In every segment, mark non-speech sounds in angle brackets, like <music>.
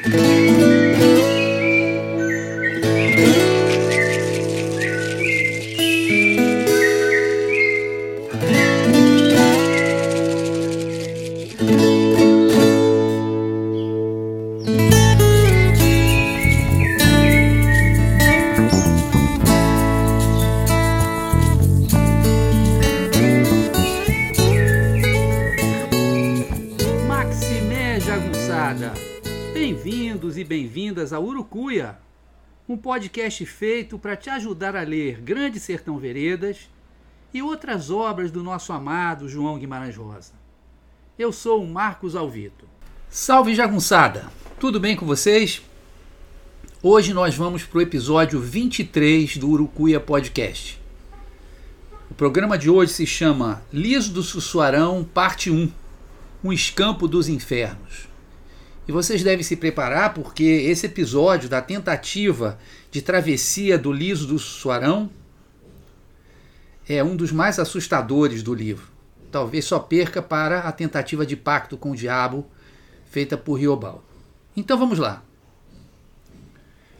Maximé podcast feito para te ajudar a ler Grande Sertão Veredas e outras obras do nosso amado João Guimarães Rosa. Eu sou o Marcos Alvito. Salve Jagunçada, tudo bem com vocês? Hoje nós vamos para o episódio 23 do Urucuia Podcast. O programa de hoje se chama Liso do Sussuarão, parte 1 um escampo dos infernos. E vocês devem se preparar porque esse episódio da tentativa de travessia do liso do Suarão é um dos mais assustadores do livro. Talvez só perca para a tentativa de pacto com o diabo feita por Riobaldo. Então vamos lá.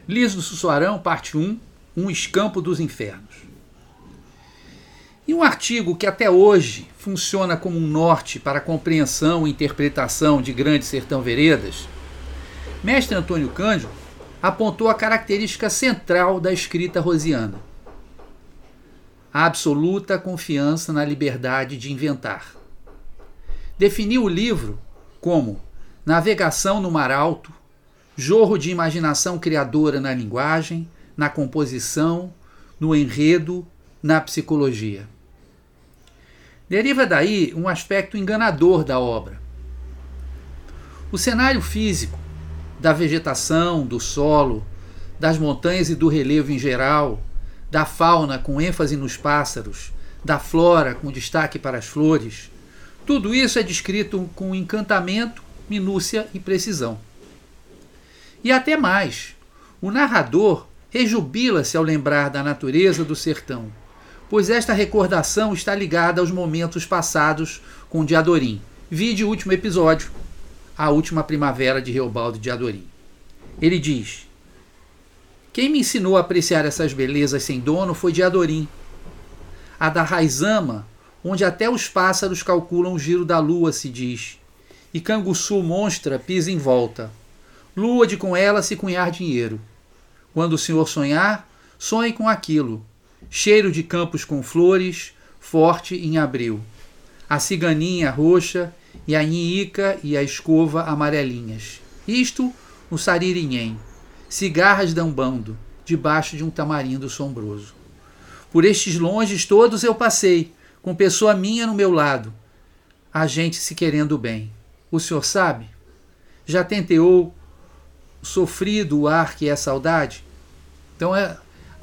Liso do Sussuarão, parte 1, um escampo dos infernos. E um artigo que até hoje funciona como um norte para a compreensão e interpretação de Grande Sertão Veredas, mestre Antônio Cândido apontou a característica central da escrita rosiana: a absoluta confiança na liberdade de inventar. Definiu o livro como navegação no mar alto, jorro de imaginação criadora na linguagem, na composição, no enredo, na psicologia. Deriva daí um aspecto enganador da obra. O cenário físico, da vegetação, do solo, das montanhas e do relevo em geral, da fauna com ênfase nos pássaros, da flora com destaque para as flores, tudo isso é descrito com encantamento, minúcia e precisão. E até mais, o narrador rejubila-se ao lembrar da natureza do sertão pois esta recordação está ligada aos momentos passados com Diadorim. Vide o último episódio, A Última Primavera de Reobaldo de Adorim. Ele diz: Quem me ensinou a apreciar essas belezas sem dono foi Diadorim. A da Raizama, onde até os pássaros calculam o giro da lua, se diz, e Canguçu monstra pisa em volta. Lua de com ela se cunhar dinheiro. Quando o senhor sonhar, sonhe com aquilo cheiro de campos com flores, forte em abril. A ciganinha roxa e a inhica e a escova amarelinhas. Isto o saririnhem, cigarras dambando, debaixo de um tamarindo sombroso. Por estes longes todos eu passei, com pessoa minha no meu lado, a gente se querendo bem. O senhor sabe? Já tenteou sofrido o ar que é saudade? Então é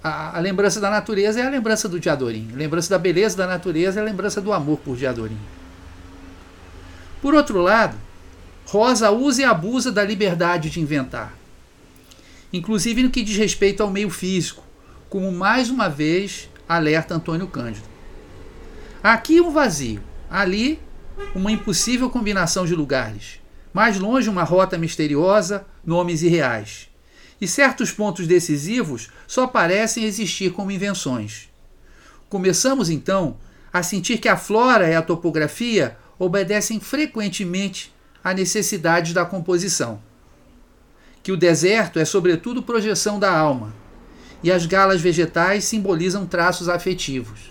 a, a, lembrança da natureza é a lembrança do Diadorim. A lembrança da beleza da natureza é a lembrança do amor por Diadorim. Por outro lado, Rosa usa e abusa da liberdade de inventar, inclusive no que diz respeito ao meio físico, como mais uma vez alerta Antônio Cândido. Aqui um vazio, ali uma impossível combinação de lugares, mais longe uma rota misteriosa, nomes irreais e certos pontos decisivos só parecem existir como invenções. Começamos então a sentir que a flora e a topografia obedecem frequentemente à necessidade da composição. Que o deserto é, sobretudo, projeção da alma, e as galas vegetais simbolizam traços afetivos.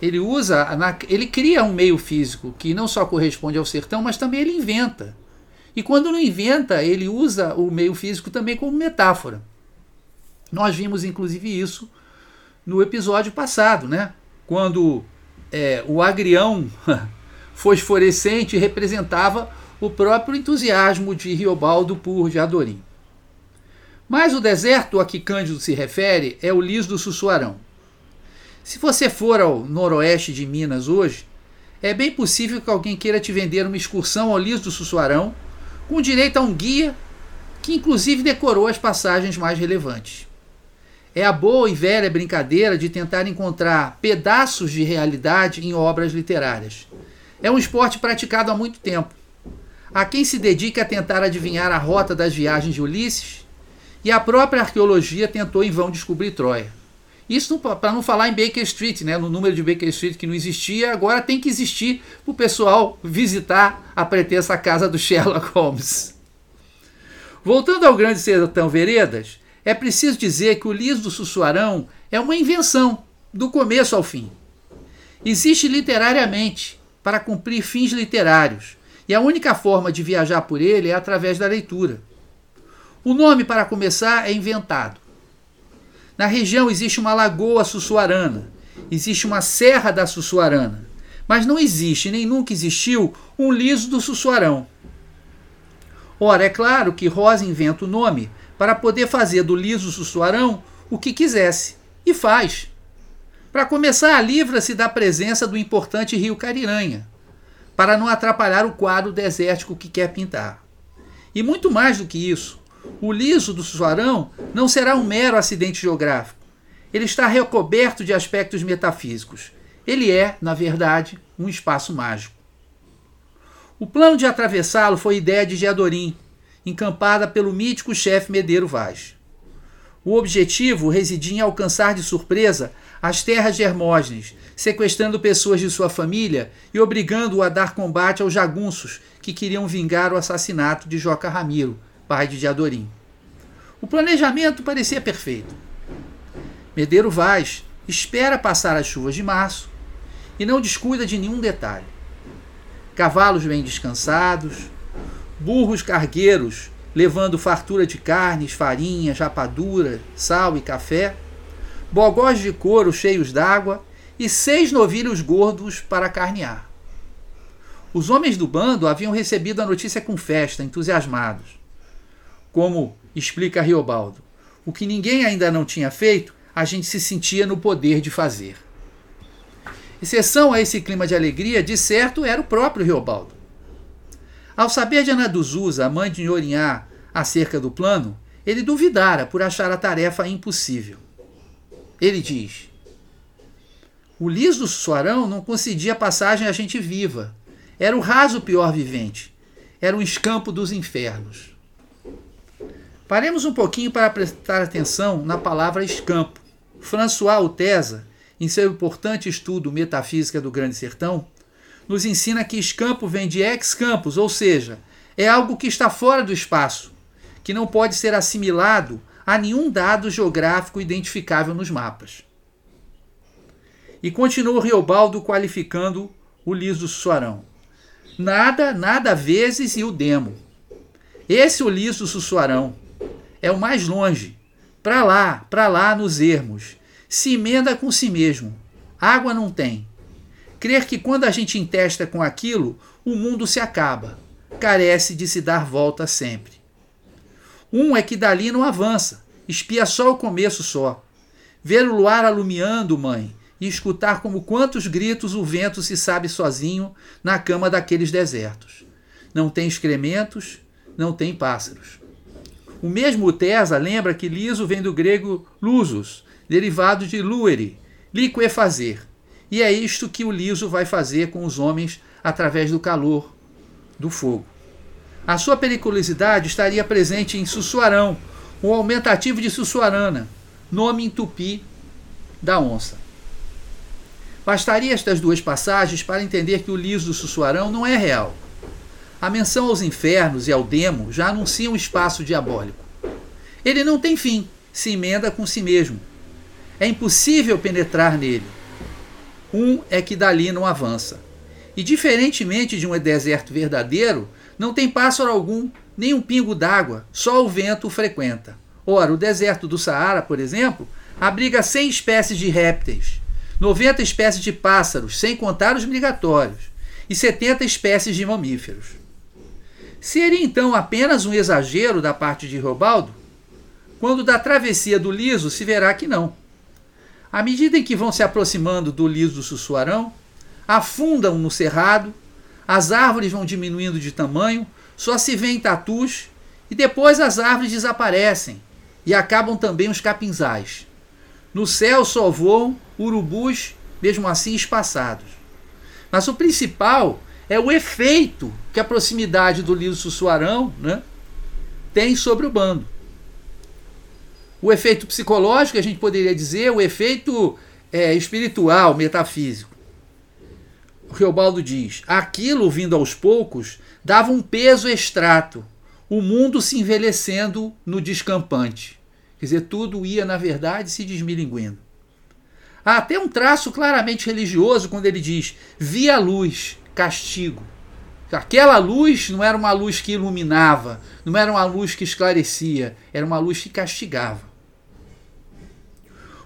Ele usa, ele cria um meio físico que não só corresponde ao sertão, mas também ele inventa e quando não inventa, ele usa o meio físico também como metáfora. Nós vimos inclusive isso no episódio passado, né? Quando é, o agrião <laughs> fosforescente representava o próprio entusiasmo de Riobaldo por Jadorim. Mas o deserto a que Cândido se refere é o liso do Sussuarão. Se você for ao noroeste de Minas hoje, é bem possível que alguém queira te vender uma excursão ao liso do Sussuarão com direito a um guia que inclusive decorou as passagens mais relevantes. É a boa e velha brincadeira de tentar encontrar pedaços de realidade em obras literárias. É um esporte praticado há muito tempo. há quem se dedique a tentar adivinhar a rota das viagens de Ulisses, e a própria arqueologia tentou em vão descobrir Troia. Isso para não falar em Baker Street, né, no número de Baker Street que não existia, agora tem que existir para o pessoal visitar a pretensa casa do Sherlock Holmes. Voltando ao Grande Sertão Veredas, é preciso dizer que o liso do Sussuarão é uma invenção, do começo ao fim. Existe literariamente, para cumprir fins literários, e a única forma de viajar por ele é através da leitura. O nome, para começar, é inventado. Na região existe uma lagoa sussuarana, existe uma serra da Sussuarana, mas não existe nem nunca existiu um liso do Sussuarão. Ora, é claro que Rosa inventa o nome para poder fazer do liso Sussuarão o que quisesse, e faz. Para começar, livra-se da presença do importante rio Cariranha, para não atrapalhar o quadro desértico que quer pintar. E muito mais do que isso, o liso do Suarão não será um mero acidente geográfico. Ele está recoberto de aspectos metafísicos. Ele é, na verdade, um espaço mágico. O plano de atravessá-lo foi ideia de Geadorim, encampada pelo mítico chefe Medeiro Vaz. O objetivo residia em alcançar de surpresa as terras de Hermógenes, sequestrando pessoas de sua família e obrigando-o a dar combate aos jagunços que queriam vingar o assassinato de Joca Ramiro, pai de Diadorim. O planejamento parecia perfeito. Medeiro Vaz espera passar as chuvas de março e não descuida de nenhum detalhe. Cavalos bem descansados, burros cargueiros levando fartura de carnes, farinhas, rapadura, sal e café, bogós de couro cheios d'água e seis novilhos gordos para carnear. Os homens do bando haviam recebido a notícia com festa, entusiasmados como explica Riobaldo. O que ninguém ainda não tinha feito, a gente se sentia no poder de fazer. Exceção a esse clima de alegria, de certo, era o próprio Riobaldo. Ao saber de Ana dos Usa, a mãe de Nhorinhá, acerca do plano, ele duvidara por achar a tarefa impossível. Ele diz: O liso do Suarão não concedia passagem a gente viva. Era o raso pior vivente. Era um escampo dos infernos. Paremos um pouquinho para prestar atenção na palavra escampo. François Utesa, em seu importante estudo Metafísica do Grande Sertão, nos ensina que escampo vem de ex campus, ou seja, é algo que está fora do espaço, que não pode ser assimilado a nenhum dado geográfico identificável nos mapas. E continua Riobaldo qualificando o liso do Sussuarão. Nada, nada vezes e o demo. Esse é o liso do Sussuarão é o mais longe. Para lá, para lá nos ermos. Se emenda com si mesmo. Água não tem. Crer que quando a gente intesta com aquilo, o mundo se acaba. Carece de se dar volta sempre. Um é que dali não avança, espia só o começo só. Ver o luar alumiando, mãe, e escutar como quantos gritos o vento se sabe sozinho na cama daqueles desertos. Não tem excrementos, não tem pássaros. O mesmo Tesa lembra que liso vem do grego lusos, derivado de luere, liquefazer. E é isto que o liso vai fazer com os homens através do calor do fogo. A sua periculosidade estaria presente em Sussuarão, o aumentativo de Sussuarana, nome em tupi da onça. Bastaria estas duas passagens para entender que o liso do Sussuarão não é real a menção aos infernos e ao demo já anuncia um espaço diabólico. Ele não tem fim, se emenda com si mesmo. É impossível penetrar nele. Um é que dali não avança. E diferentemente de um deserto verdadeiro, não tem pássaro algum, nem um pingo d'água, só o vento o frequenta. Ora, o deserto do Saara, por exemplo, abriga 100 espécies de répteis, 90 espécies de pássaros, sem contar os migratórios, e 70 espécies de mamíferos. Seria então apenas um exagero da parte de Robaldo? Quando da travessia do liso se verá que não. À medida em que vão se aproximando do liso do Sussuarão, afundam no cerrado, as árvores vão diminuindo de tamanho, só se vêem tatus e depois as árvores desaparecem e acabam também os capinzais. No céu só voam urubus, mesmo assim espaçados. Mas o principal é o efeito que a proximidade do liso sussuarão né, tem sobre o bando. O efeito psicológico, a gente poderia dizer, o efeito é, espiritual, metafísico. O Riobaldo diz: aquilo vindo aos poucos dava um peso extrato, o mundo se envelhecendo no descampante. Quer dizer, tudo ia, na verdade, se desmilinguindo. Há até um traço claramente religioso quando ele diz: via a luz, castigo. Aquela luz não era uma luz que iluminava, não era uma luz que esclarecia, era uma luz que castigava.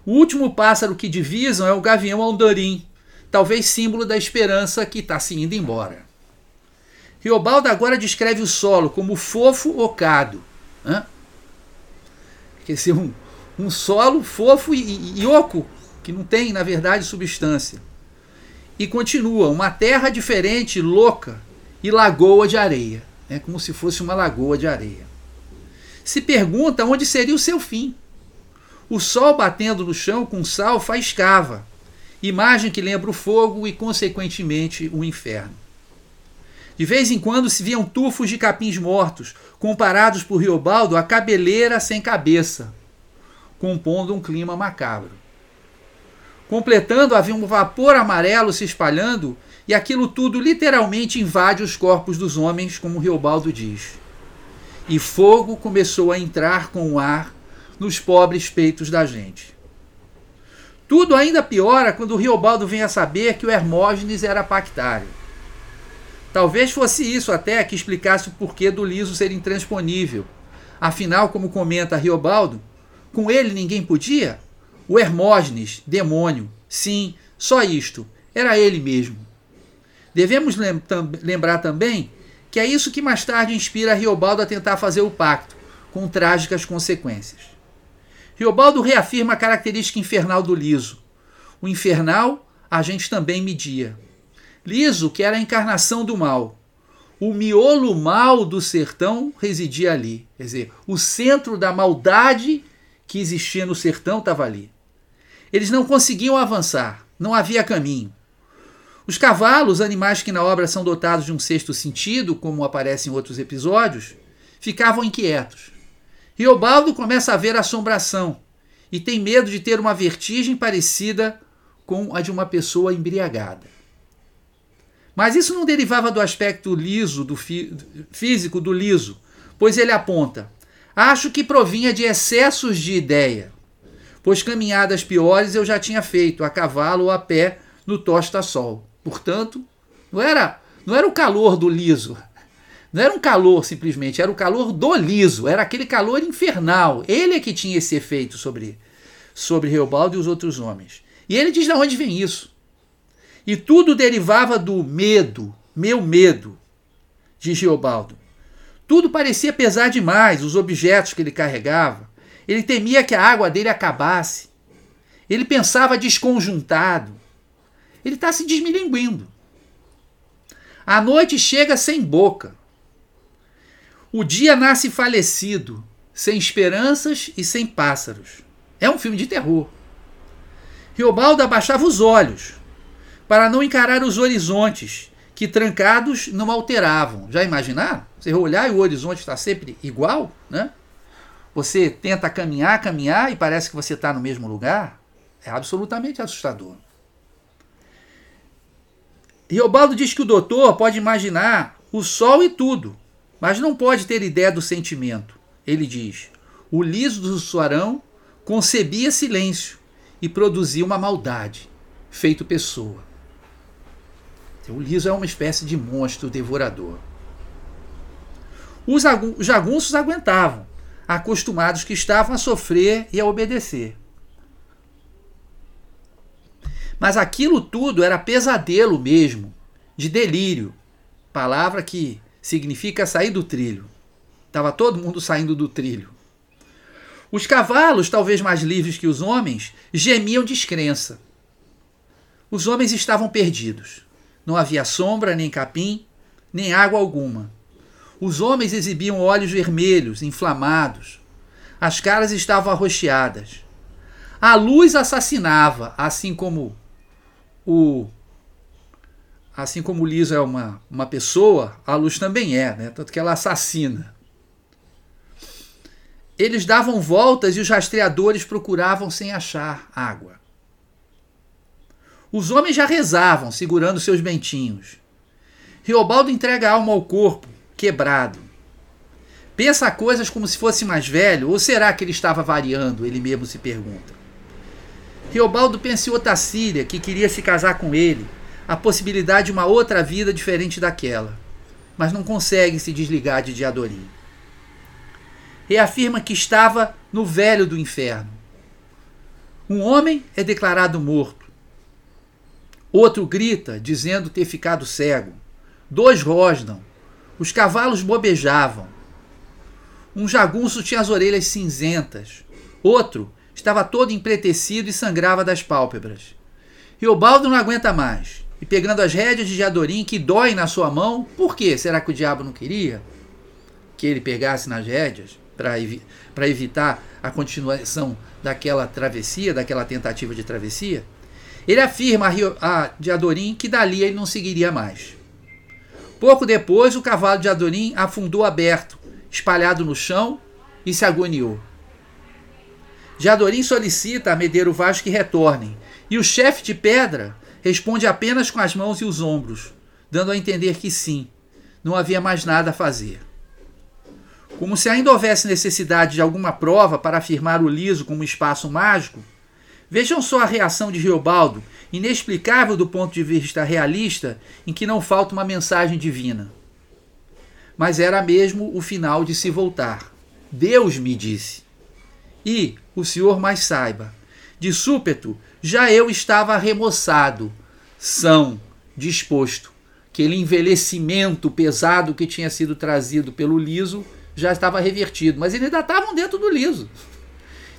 O último pássaro que divisam é o gavião andorim, talvez símbolo da esperança que está se indo embora. Riobaldo agora descreve o solo como fofo ocado. Né? Quer dizer, um, um solo fofo e, e, e oco, que não tem, na verdade, substância. E continua, uma terra diferente, louca, e lagoa de areia. É como se fosse uma lagoa de areia. Se pergunta onde seria o seu fim. O sol batendo no chão com sal faiscava, imagem que lembra o fogo e, consequentemente, o inferno. De vez em quando se viam tufos de capins mortos, comparados por Riobaldo a cabeleira sem cabeça, compondo um clima macabro. Completando, havia um vapor amarelo se espalhando, e aquilo tudo literalmente invade os corpos dos homens, como Riobaldo diz. E fogo começou a entrar com o ar nos pobres peitos da gente. Tudo ainda piora quando Riobaldo vem a saber que o Hermógenes era pactário. Talvez fosse isso até que explicasse o porquê do liso ser intransponível. Afinal, como comenta Riobaldo, com ele ninguém podia? O Hermógenes, demônio. Sim, só isto. Era ele mesmo. Devemos lembrar também que é isso que mais tarde inspira Riobaldo a tentar fazer o pacto, com trágicas consequências. Riobaldo reafirma a característica infernal do liso. O infernal a gente também media. Liso, que era a encarnação do mal. O miolo mal do sertão residia ali. Quer dizer, o centro da maldade que existia no sertão estava ali. Eles não conseguiam avançar, não havia caminho. Os cavalos, animais que na obra são dotados de um sexto sentido, como aparece em outros episódios, ficavam inquietos. Riobaldo começa a ver assombração e tem medo de ter uma vertigem parecida com a de uma pessoa embriagada. Mas isso não derivava do aspecto liso, do físico do liso, pois ele aponta: acho que provinha de excessos de ideia pois caminhadas piores eu já tinha feito, a cavalo ou a pé, no tosta-sol. Portanto, não era, não era o calor do liso, não era um calor simplesmente, era o calor do liso, era aquele calor infernal. Ele é que tinha esse efeito sobre, sobre Reobaldo e os outros homens. E ele diz de onde vem isso. E tudo derivava do medo, meu medo, diz Reobaldo. Tudo parecia pesar demais, os objetos que ele carregava, ele temia que a água dele acabasse. Ele pensava desconjuntado. Ele está se desmilinguindo. A noite chega sem boca. O dia nasce falecido, sem esperanças e sem pássaros. É um filme de terror. Riobaldo abaixava os olhos para não encarar os horizontes que trancados não alteravam. Já imaginaram? Você olhar e o horizonte está sempre igual, né? Você tenta caminhar, caminhar e parece que você está no mesmo lugar. É absolutamente assustador. Riobaldo diz que o doutor pode imaginar o sol e tudo, mas não pode ter ideia do sentimento. Ele diz: o liso do suarão concebia silêncio e produzia uma maldade, feito pessoa. O liso é uma espécie de monstro devorador. Os jagunços aguentavam, acostumados que estavam a sofrer e a obedecer. Mas aquilo tudo era pesadelo mesmo, de delírio, palavra que significa sair do trilho. Estava todo mundo saindo do trilho. Os cavalos, talvez mais livres que os homens, gemiam descrença. Os homens estavam perdidos. Não havia sombra, nem capim, nem água alguma. Os homens exibiam olhos vermelhos, inflamados. As caras estavam arroxeadas. A luz assassinava, assim como o assim como liso é uma, uma pessoa, a luz também é, né? tanto que ela assassina. Eles davam voltas e os rastreadores procuravam sem achar água. Os homens já rezavam, segurando seus bentinhos. Riobaldo entrega a alma ao corpo, quebrado. Pensa coisas como se fosse mais velho, ou será que ele estava variando? Ele mesmo se pergunta. Riobaldo em Otacília, que queria se casar com ele, a possibilidade de uma outra vida diferente daquela, mas não consegue se desligar de Diadorim. Reafirma que estava no velho do inferno. Um homem é declarado morto. Outro grita, dizendo ter ficado cego. Dois rosnam. Os cavalos bobejavam. Um jagunço tinha as orelhas cinzentas. Outro estava todo empretecido e sangrava das pálpebras. Riobaldo não aguenta mais. E pegando as rédeas de Jadorim, que dói na sua mão, por quê? Será que o diabo não queria que ele pegasse nas rédeas para evi evitar a continuação daquela travessia, daquela tentativa de travessia? Ele afirma a, a Diadorim que dali ele não seguiria mais. Pouco depois, o cavalo de Adorim afundou aberto, espalhado no chão, e se agoniou. Jadorim solicita a Medeiro Vaz que retornem, e o chefe de pedra responde apenas com as mãos e os ombros, dando a entender que sim, não havia mais nada a fazer. Como se ainda houvesse necessidade de alguma prova para afirmar o liso como um espaço mágico, vejam só a reação de Riobaldo inexplicável do ponto de vista realista, em que não falta uma mensagem divina. Mas era mesmo o final de se voltar. Deus me disse. E o Senhor mais saiba. De súpeto, já eu estava remoçado, são, disposto. Aquele envelhecimento pesado que tinha sido trazido pelo liso já estava revertido, mas eles ainda estavam dentro do liso.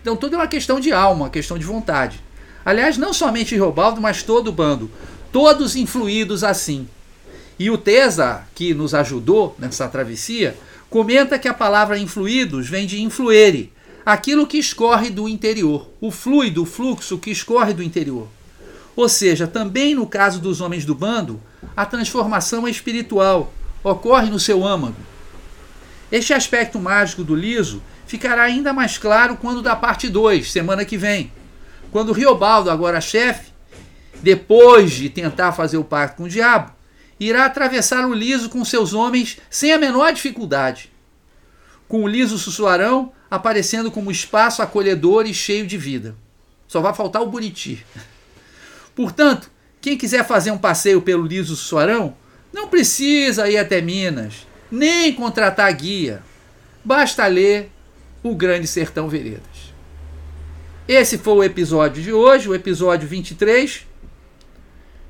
Então tudo é uma questão de alma, questão de vontade. Aliás, não somente Riobaldo, mas todo o bando. Todos influídos assim. E o Tesa, que nos ajudou nessa travessia, comenta que a palavra influídos vem de influere, aquilo que escorre do interior, o fluido, o fluxo que escorre do interior. Ou seja, também no caso dos homens do bando, a transformação é espiritual, ocorre no seu âmago. Este aspecto mágico do liso ficará ainda mais claro quando da parte 2, semana que vem quando Riobaldo, agora chefe, depois de tentar fazer o pacto com o diabo, irá atravessar o liso com seus homens sem a menor dificuldade, com o liso sussuarão aparecendo como espaço acolhedor e cheio de vida. Só vai faltar o Buriti. Portanto, quem quiser fazer um passeio pelo liso sussuarão, não precisa ir até Minas, nem contratar guia. Basta ler o Grande Sertão Veredas. Esse foi o episódio de hoje, o episódio 23.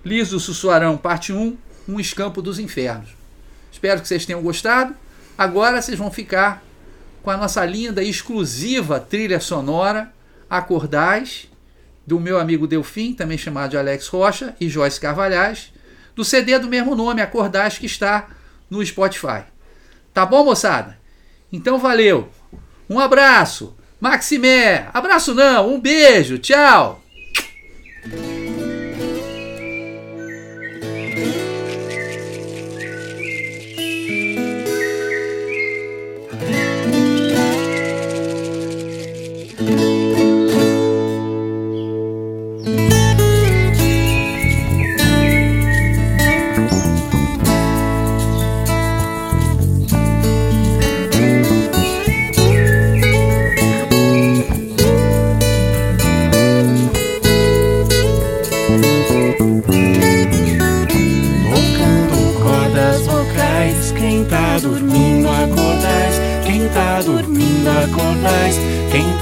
Liso Sussuarão, parte 1, Um Escampo dos Infernos. Espero que vocês tenham gostado. Agora vocês vão ficar com a nossa linda e exclusiva trilha sonora Acordais, do meu amigo Delfim, também chamado de Alex Rocha, e Joyce Carvalhais, do CD do mesmo nome, Acordais, que está no Spotify. Tá bom, moçada? Então valeu. Um abraço. Maximé, abraço não, um beijo, tchau.